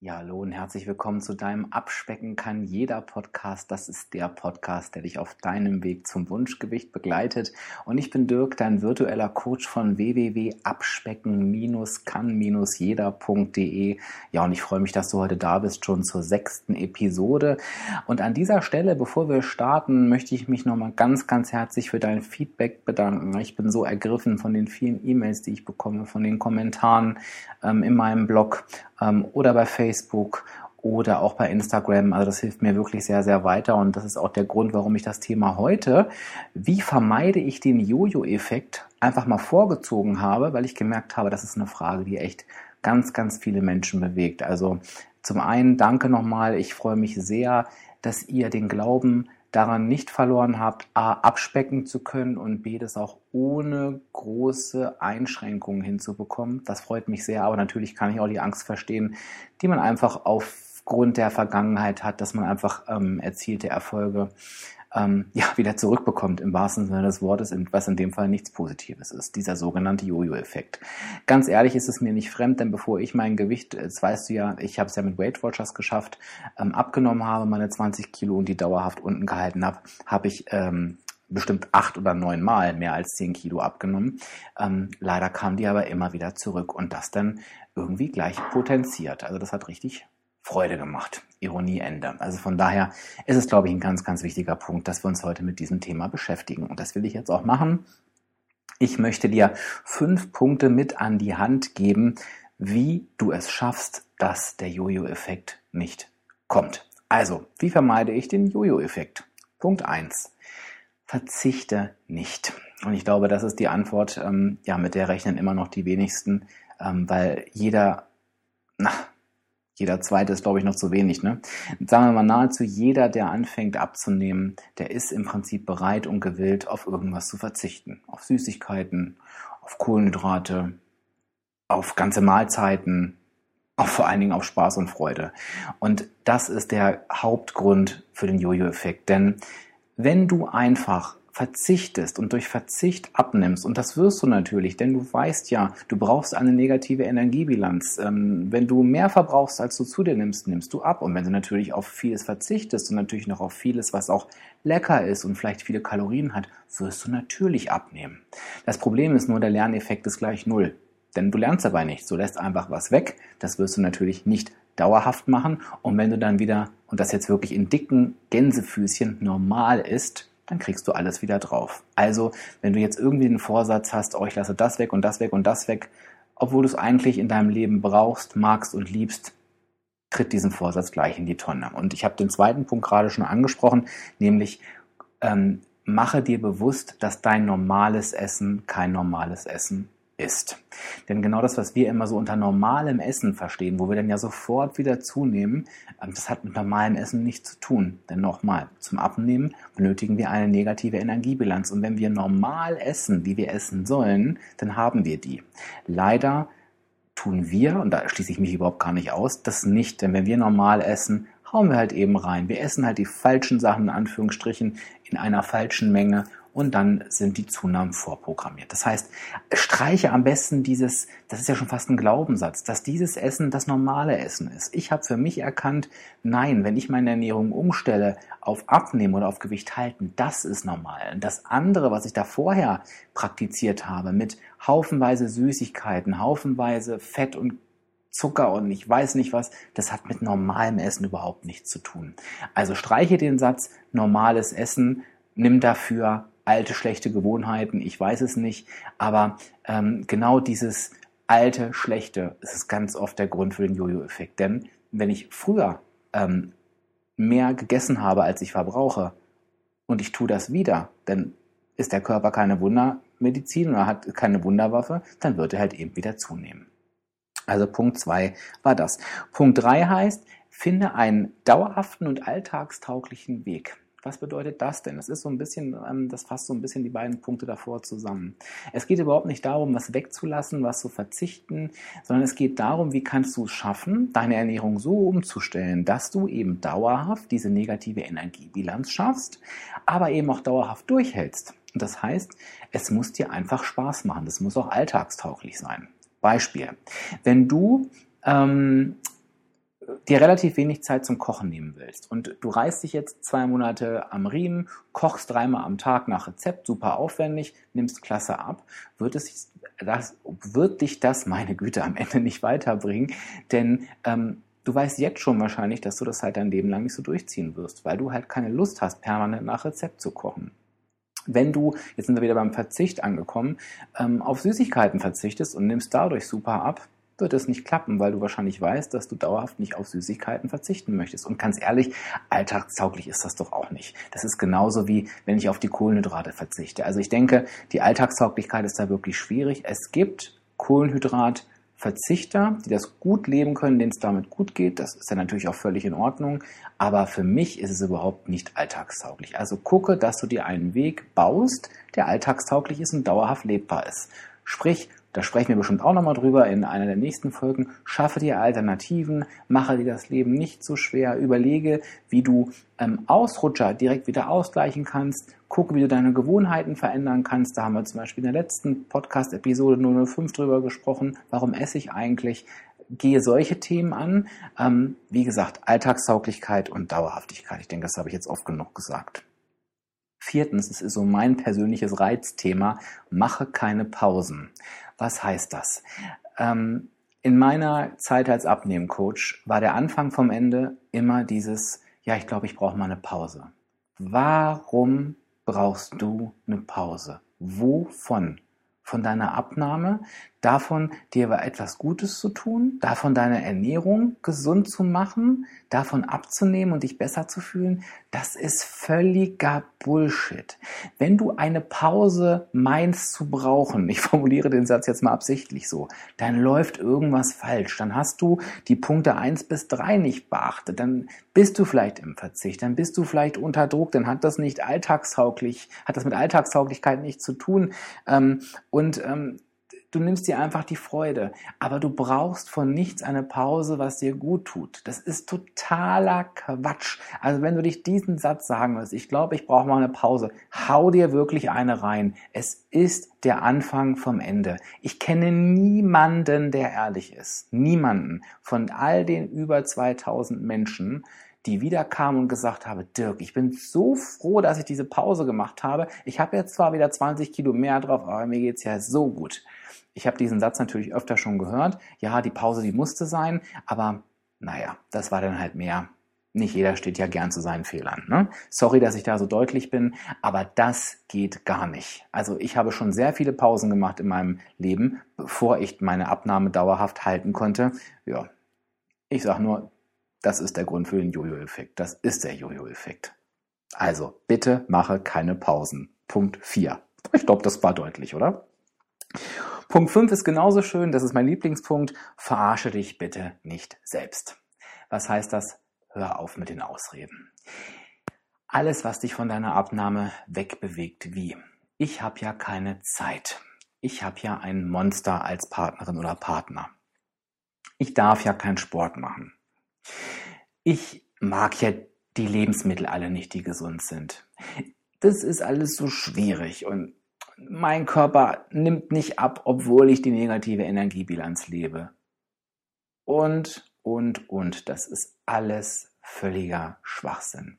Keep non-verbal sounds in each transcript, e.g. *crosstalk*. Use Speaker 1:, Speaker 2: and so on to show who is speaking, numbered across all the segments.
Speaker 1: Ja, hallo und herzlich willkommen zu deinem Abspecken kann jeder Podcast. Das ist der Podcast, der dich auf deinem Weg zum Wunschgewicht begleitet. Und ich bin Dirk, dein virtueller Coach von www.abspecken-kann-jeder.de. Ja, und ich freue mich, dass du heute da bist, schon zur sechsten Episode. Und an dieser Stelle, bevor wir starten, möchte ich mich nochmal ganz, ganz herzlich für dein Feedback bedanken. Ich bin so ergriffen von den vielen E-Mails, die ich bekomme, von den Kommentaren ähm, in meinem Blog ähm, oder bei Facebook oder auch bei Instagram. Also das hilft mir wirklich sehr, sehr weiter und das ist auch der Grund, warum ich das Thema heute, wie vermeide ich den Jojo-Effekt, einfach mal vorgezogen habe, weil ich gemerkt habe, das ist eine Frage, die echt ganz, ganz viele Menschen bewegt. Also zum einen danke nochmal, ich freue mich sehr, dass ihr den Glauben daran nicht verloren habt, A, abspecken zu können und B, das auch ohne große Einschränkungen hinzubekommen. Das freut mich sehr, aber natürlich kann ich auch die Angst verstehen, die man einfach aufgrund der Vergangenheit hat, dass man einfach ähm, erzielte Erfolge ähm, ja, wieder zurückbekommt im wahrsten Sinne des Wortes, was in dem Fall nichts Positives ist, dieser sogenannte Jojo-Effekt. Ganz ehrlich ist es mir nicht fremd, denn bevor ich mein Gewicht, das weißt du ja, ich habe es ja mit Weight Watchers geschafft, ähm, abgenommen habe, meine 20 Kilo und die dauerhaft unten gehalten habe, habe ich ähm, bestimmt acht oder neun Mal mehr als zehn Kilo abgenommen. Ähm, leider kam die aber immer wieder zurück und das dann irgendwie gleich potenziert. Also das hat richtig Freude gemacht. Ironie Ende. Also von daher ist es, glaube ich, ein ganz, ganz wichtiger Punkt, dass wir uns heute mit diesem Thema beschäftigen. Und das will ich jetzt auch machen. Ich möchte dir fünf Punkte mit an die Hand geben, wie du es schaffst, dass der Jojo-Effekt nicht kommt. Also, wie vermeide ich den Jojo-Effekt? Punkt eins: Verzichte nicht. Und ich glaube, das ist die Antwort, ähm, ja, mit der rechnen immer noch die wenigsten, ähm, weil jeder, na, jeder zweite ist, glaube ich, noch zu wenig. Ne? Sagen wir mal, nahezu jeder, der anfängt abzunehmen, der ist im Prinzip bereit und gewillt, auf irgendwas zu verzichten. Auf Süßigkeiten, auf Kohlenhydrate, auf ganze Mahlzeiten, auf vor allen Dingen auf Spaß und Freude. Und das ist der Hauptgrund für den Jojo-Effekt. Denn wenn du einfach verzichtest und durch Verzicht abnimmst, und das wirst du natürlich, denn du weißt ja, du brauchst eine negative Energiebilanz. Ähm, wenn du mehr verbrauchst, als du zu dir nimmst, nimmst du ab. Und wenn du natürlich auf vieles verzichtest und natürlich noch auf vieles, was auch lecker ist und vielleicht viele Kalorien hat, wirst du natürlich abnehmen. Das Problem ist nur, der Lerneffekt ist gleich null. Denn du lernst dabei nichts. Du lässt einfach was weg. Das wirst du natürlich nicht dauerhaft machen. Und wenn du dann wieder, und das jetzt wirklich in dicken Gänsefüßchen normal ist, dann kriegst du alles wieder drauf. Also, wenn du jetzt irgendwie einen Vorsatz hast, oh, ich lasse das weg und das weg und das weg, obwohl du es eigentlich in deinem Leben brauchst, magst und liebst, tritt diesen Vorsatz gleich in die Tonne. Und ich habe den zweiten Punkt gerade schon angesprochen, nämlich ähm, mache dir bewusst, dass dein normales Essen kein normales Essen ist. Denn genau das, was wir immer so unter normalem Essen verstehen, wo wir dann ja sofort wieder zunehmen, ähm, das hat mit normalem Essen nichts zu tun. Denn nochmal, zum Abnehmen benötigen wir eine negative Energiebilanz. Und wenn wir normal essen, wie wir essen sollen, dann haben wir die. Leider tun wir, und da schließe ich mich überhaupt gar nicht aus, das nicht. Denn wenn wir normal essen, hauen wir halt eben rein. Wir essen halt die falschen Sachen in Anführungsstrichen in einer falschen Menge und dann sind die Zunahmen vorprogrammiert. Das heißt, streiche am besten dieses, das ist ja schon fast ein Glaubenssatz, dass dieses Essen das normale Essen ist. Ich habe für mich erkannt, nein, wenn ich meine Ernährung umstelle auf Abnehmen oder auf Gewicht halten, das ist normal. Das andere, was ich da vorher praktiziert habe, mit haufenweise Süßigkeiten, haufenweise Fett und Zucker und ich weiß nicht was, das hat mit normalem Essen überhaupt nichts zu tun. Also streiche den Satz normales Essen, nimm dafür alte, schlechte Gewohnheiten, ich weiß es nicht, aber ähm, genau dieses alte, schlechte ist ganz oft der Grund für den Jojo-Effekt. Denn wenn ich früher ähm, mehr gegessen habe, als ich verbrauche, und ich tue das wieder, dann ist der Körper keine Wundermedizin oder hat keine Wunderwaffe, dann wird er halt eben wieder zunehmen. Also Punkt zwei war das. Punkt drei heißt, finde einen dauerhaften und alltagstauglichen Weg. Was bedeutet das denn? Das ist so ein bisschen, ähm, das fasst so ein bisschen die beiden Punkte davor zusammen. Es geht überhaupt nicht darum, was wegzulassen, was zu verzichten, sondern es geht darum, wie kannst du es schaffen, deine Ernährung so umzustellen, dass du eben dauerhaft diese negative Energiebilanz schaffst, aber eben auch dauerhaft durchhältst. Und das heißt, es muss dir einfach Spaß machen. Das muss auch alltagstauglich sein. Beispiel. Wenn du ähm, dir relativ wenig Zeit zum Kochen nehmen willst. Und du reißt dich jetzt zwei Monate am Riemen, kochst dreimal am Tag nach Rezept, super aufwendig, nimmst klasse ab, wird es das, wird dich das, meine Güte, am Ende nicht weiterbringen, denn ähm, du weißt jetzt schon wahrscheinlich, dass du das halt dein Leben lang nicht so durchziehen wirst, weil du halt keine Lust hast, permanent nach Rezept zu kochen. Wenn du, jetzt sind wir wieder beim Verzicht angekommen, ähm, auf Süßigkeiten verzichtest und nimmst dadurch super ab, wird es nicht klappen, weil du wahrscheinlich weißt, dass du dauerhaft nicht auf Süßigkeiten verzichten möchtest. Und ganz ehrlich, alltagstauglich ist das doch auch nicht. Das ist genauso wie, wenn ich auf die Kohlenhydrate verzichte. Also ich denke, die Alltagstauglichkeit ist da wirklich schwierig. Es gibt Kohlenhydrat, Verzichter, die das gut leben können, denen es damit gut geht. Das ist ja natürlich auch völlig in Ordnung. Aber für mich ist es überhaupt nicht alltagstauglich. Also gucke, dass du dir einen Weg baust, der alltagstauglich ist und dauerhaft lebbar ist. Sprich, da sprechen wir bestimmt auch nochmal drüber in einer der nächsten Folgen. Schaffe dir Alternativen, mache dir das Leben nicht so schwer, überlege, wie du ähm, Ausrutscher direkt wieder ausgleichen kannst, gucke, wie du deine Gewohnheiten verändern kannst. Da haben wir zum Beispiel in der letzten Podcast-Episode 005 drüber gesprochen. Warum esse ich eigentlich? Gehe solche Themen an. Ähm, wie gesagt, Alltagstauglichkeit und Dauerhaftigkeit. Ich denke, das habe ich jetzt oft genug gesagt. Viertens, es ist so mein persönliches Reizthema, mache keine Pausen. Was heißt das? Ähm, in meiner Zeit als Abnehmcoach war der Anfang vom Ende immer dieses, ja, ich glaube, ich brauche mal eine Pause. Warum brauchst du eine Pause? Wovon? Von deiner Abnahme, davon, dir etwas Gutes zu tun, davon deine Ernährung gesund zu machen, davon abzunehmen und dich besser zu fühlen, das ist völliger Bullshit. Wenn du eine Pause meinst zu brauchen, ich formuliere den Satz jetzt mal absichtlich so, dann läuft irgendwas falsch. Dann hast du die Punkte eins bis drei nicht beachtet. Dann bist du vielleicht im Verzicht, dann bist du vielleicht unter Druck, dann hat das nicht alltagstauglich, hat das mit Alltagstauglichkeit nichts zu tun. Ähm, und ähm, Du nimmst dir einfach die Freude. Aber du brauchst von nichts eine Pause, was dir gut tut. Das ist totaler Quatsch. Also wenn du dich diesen Satz sagen willst, ich glaube, ich brauche mal eine Pause, hau dir wirklich eine rein. Es ist der Anfang vom Ende. Ich kenne niemanden, der ehrlich ist. Niemanden von all den über 2000 Menschen, die wieder kamen und gesagt habe, Dirk, ich bin so froh, dass ich diese Pause gemacht habe. Ich habe jetzt zwar wieder 20 Kilo mehr drauf, aber mir geht's ja so gut. Ich habe diesen Satz natürlich öfter schon gehört. Ja, die Pause, die musste sein, aber naja, das war dann halt mehr. Nicht jeder steht ja gern zu seinen Fehlern. Ne? Sorry, dass ich da so deutlich bin, aber das geht gar nicht. Also ich habe schon sehr viele Pausen gemacht in meinem Leben, bevor ich meine Abnahme dauerhaft halten konnte. Ja, ich sage nur, das ist der Grund für den Jojo-Effekt. Das ist der Jojo-Effekt. Also, bitte mache keine Pausen. Punkt 4. Ich glaube, das war deutlich, oder? Punkt 5 ist genauso schön, das ist mein Lieblingspunkt. Verarsche dich bitte nicht selbst. Was heißt das? Hör auf mit den Ausreden. Alles, was dich von deiner Abnahme wegbewegt, wie? Ich habe ja keine Zeit. Ich habe ja ein Monster als Partnerin oder Partner. Ich darf ja keinen Sport machen. Ich mag ja die Lebensmittel alle nicht, die gesund sind. Das ist alles so schwierig und mein Körper nimmt nicht ab, obwohl ich die negative Energiebilanz lebe. Und, und, und, das ist alles völliger Schwachsinn.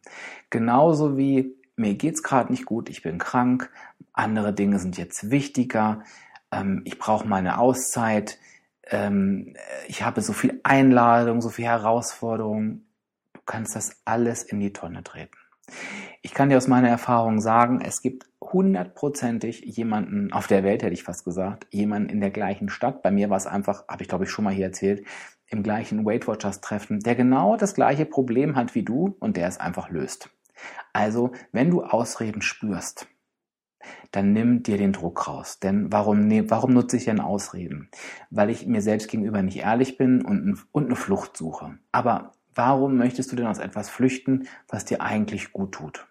Speaker 1: Genauso wie mir geht's gerade nicht gut, ich bin krank, andere Dinge sind jetzt wichtiger, ähm, ich brauche meine Auszeit, ähm, ich habe so viel Einladung, so viel Herausforderung. Du kannst das alles in die Tonne treten. Ich kann dir aus meiner Erfahrung sagen, es gibt hundertprozentig jemanden auf der Welt, hätte ich fast gesagt, jemanden in der gleichen Stadt. Bei mir war es einfach, habe ich glaube ich schon mal hier erzählt, im gleichen Weight Watchers Treffen, der genau das gleiche Problem hat wie du und der es einfach löst. Also, wenn du Ausreden spürst, dann nimm dir den Druck raus. Denn warum, ne, warum nutze ich denn Ausreden? Weil ich mir selbst gegenüber nicht ehrlich bin und, und eine Flucht suche. Aber warum möchtest du denn aus etwas flüchten, was dir eigentlich gut tut?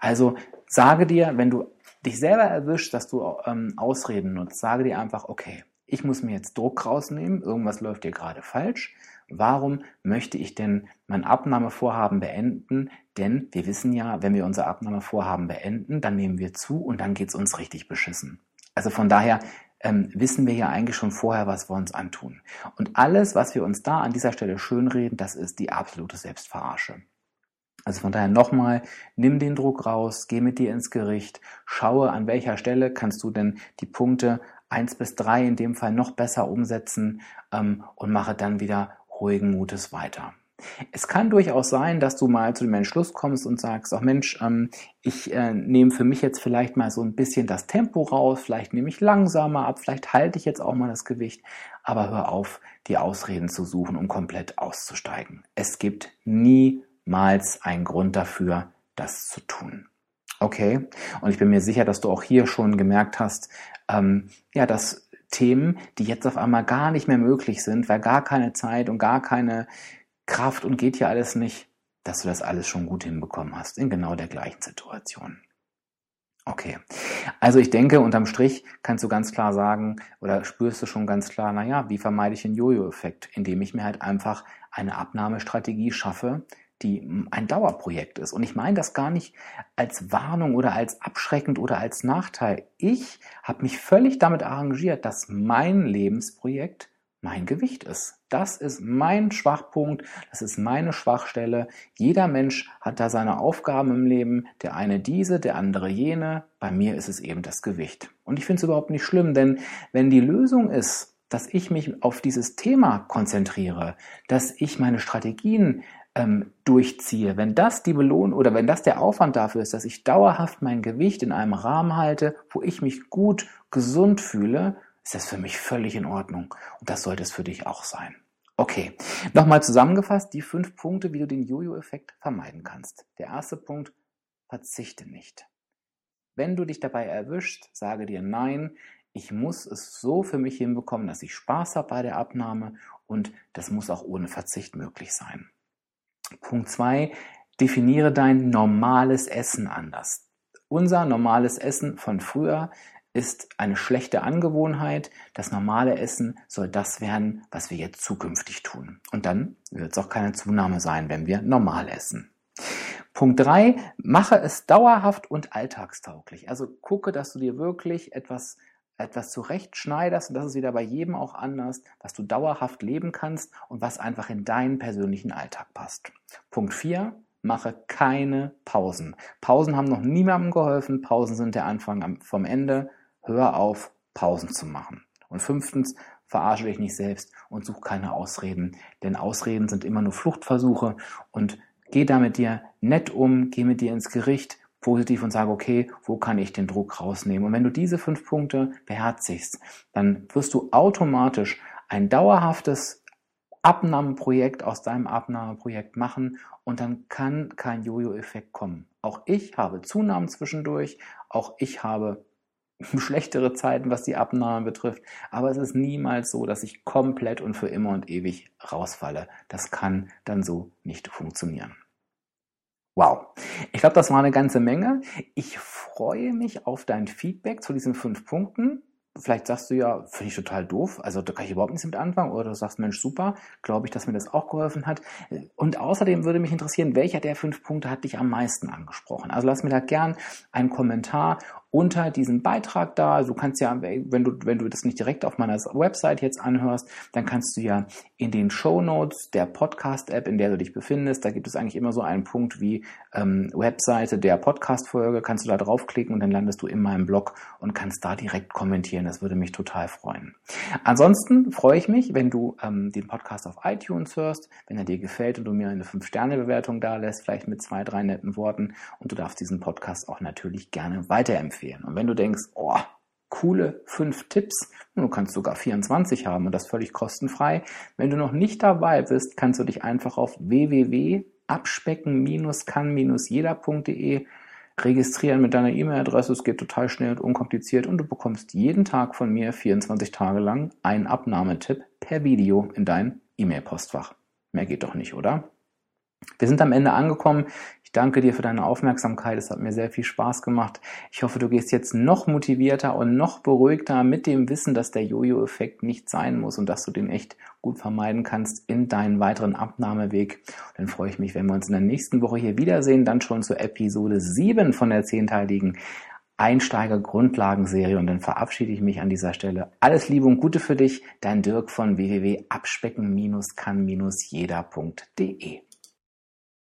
Speaker 1: Also sage dir, wenn du dich selber erwischst, dass du ähm, Ausreden nutzt, sage dir einfach, okay, ich muss mir jetzt Druck rausnehmen, irgendwas läuft dir gerade falsch. Warum möchte ich denn mein Abnahmevorhaben beenden? Denn wir wissen ja, wenn wir unser Abnahmevorhaben beenden, dann nehmen wir zu und dann geht's uns richtig beschissen. Also von daher ähm, wissen wir ja eigentlich schon vorher, was wir uns antun. Und alles, was wir uns da an dieser Stelle schönreden, das ist die absolute Selbstverarsche. Also von daher nochmal, nimm den Druck raus, geh mit dir ins Gericht, schaue, an welcher Stelle kannst du denn die Punkte eins bis drei in dem Fall noch besser umsetzen ähm, und mache dann wieder ruhigen Mutes weiter. Es kann durchaus sein, dass du mal zu dem Entschluss kommst und sagst, ach Mensch, ähm, ich äh, nehme für mich jetzt vielleicht mal so ein bisschen das Tempo raus, vielleicht nehme ich langsamer ab, vielleicht halte ich jetzt auch mal das Gewicht, aber hör auf, die Ausreden zu suchen, um komplett auszusteigen. Es gibt niemals einen Grund dafür, das zu tun. Okay, und ich bin mir sicher, dass du auch hier schon gemerkt hast, ähm, ja, dass Themen, die jetzt auf einmal gar nicht mehr möglich sind, weil gar keine Zeit und gar keine Kraft und geht ja alles nicht, dass du das alles schon gut hinbekommen hast in genau der gleichen Situation. Okay. Also ich denke, unterm Strich kannst du ganz klar sagen oder spürst du schon ganz klar, naja, wie vermeide ich den Jojo-Effekt? Indem ich mir halt einfach eine Abnahmestrategie schaffe, die ein Dauerprojekt ist. Und ich meine das gar nicht als Warnung oder als abschreckend oder als Nachteil. Ich habe mich völlig damit arrangiert, dass mein Lebensprojekt mein Gewicht ist. Das ist mein Schwachpunkt, das ist meine Schwachstelle. Jeder Mensch hat da seine Aufgaben im Leben, der eine diese, der andere jene. Bei mir ist es eben das Gewicht. Und ich finde es überhaupt nicht schlimm, denn wenn die Lösung ist, dass ich mich auf dieses Thema konzentriere, dass ich meine Strategien ähm, durchziehe, wenn das die Belohnung oder wenn das der Aufwand dafür ist, dass ich dauerhaft mein Gewicht in einem Rahmen halte, wo ich mich gut, gesund fühle, ist das für mich völlig in Ordnung. Und das sollte es für dich auch sein. Okay, nochmal zusammengefasst, die fünf Punkte, wie du den Jojo-Effekt vermeiden kannst. Der erste Punkt, verzichte nicht. Wenn du dich dabei erwischt, sage dir nein, ich muss es so für mich hinbekommen, dass ich Spaß habe bei der Abnahme und das muss auch ohne Verzicht möglich sein. Punkt zwei: definiere dein normales Essen anders. Unser normales Essen von früher ist eine schlechte Angewohnheit. Das normale Essen soll das werden, was wir jetzt zukünftig tun. Und dann wird es auch keine Zunahme sein, wenn wir normal essen. Punkt drei: Mache es dauerhaft und alltagstauglich. Also gucke, dass du dir wirklich etwas etwas zurechtschneiderst, und das ist wieder bei jedem auch anders, was du dauerhaft leben kannst und was einfach in deinen persönlichen Alltag passt. Punkt 4. Mache keine Pausen. Pausen haben noch niemandem geholfen. Pausen sind der Anfang vom Ende. Hör auf, Pausen zu machen. Und fünftens, verarsche dich nicht selbst und such keine Ausreden, denn Ausreden sind immer nur Fluchtversuche und geh da mit dir nett um, geh mit dir ins Gericht, positiv und sage, okay, wo kann ich den Druck rausnehmen? Und wenn du diese fünf Punkte beherzigst, dann wirst du automatisch ein dauerhaftes Abnahmeprojekt aus deinem Abnahmeprojekt machen und dann kann kein Jojo-Effekt kommen. Auch ich habe Zunahmen zwischendurch, auch ich habe *laughs* schlechtere Zeiten, was die Abnahme betrifft, aber es ist niemals so, dass ich komplett und für immer und ewig rausfalle. Das kann dann so nicht funktionieren. Wow. Ich glaube, das war eine ganze Menge. Ich freue mich auf dein Feedback zu diesen fünf Punkten. Vielleicht sagst du ja, finde ich total doof, also da kann ich überhaupt nichts mit anfangen, oder du sagst, Mensch, super, glaube ich, dass mir das auch geholfen hat. Und außerdem würde mich interessieren, welcher der fünf Punkte hat dich am meisten angesprochen? Also lass mir da gern einen Kommentar unter diesem Beitrag da. Du kannst ja, wenn du, wenn du das nicht direkt auf meiner Website jetzt anhörst, dann kannst du ja in den Show Notes der Podcast-App, in der du dich befindest, da gibt es eigentlich immer so einen Punkt wie ähm, Webseite der Podcast-Folge, kannst du da draufklicken und dann landest du in meinem Blog und kannst da direkt kommentieren. Das würde mich total freuen. Ansonsten freue ich mich, wenn du ähm, den Podcast auf iTunes hörst, wenn er dir gefällt und du mir eine 5-Sterne-Bewertung da lässt, vielleicht mit zwei, drei netten Worten. Und du darfst diesen Podcast auch natürlich gerne weiterempfehlen empfehlen. Und wenn du denkst, oh, coole fünf Tipps, du kannst sogar 24 haben und das völlig kostenfrei. Wenn du noch nicht dabei bist, kannst du dich einfach auf www.abspecken-kann-jeder.de registrieren mit deiner E-Mail-Adresse. Es geht total schnell und unkompliziert und du bekommst jeden Tag von mir 24 Tage lang einen Abnahmetipp per Video in dein E-Mail-Postfach. Mehr geht doch nicht, oder? Wir sind am Ende angekommen. Ich danke dir für deine Aufmerksamkeit. Es hat mir sehr viel Spaß gemacht. Ich hoffe, du gehst jetzt noch motivierter und noch beruhigter mit dem Wissen, dass der Jojo-Effekt nicht sein muss und dass du den echt gut vermeiden kannst in deinen weiteren Abnahmeweg. dann freue ich mich, wenn wir uns in der nächsten Woche hier wiedersehen, dann schon zur Episode 7 von der zehnteiligen Einsteiger-Grundlagenserie und dann verabschiede ich mich an dieser Stelle. Alles Liebe und Gute für dich, dein Dirk von www.abspecken-kann-jeder.de.